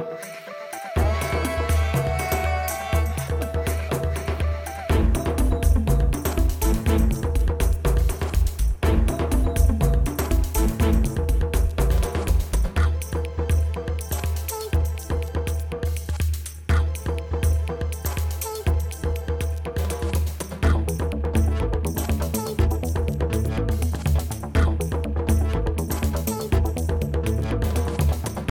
Bye.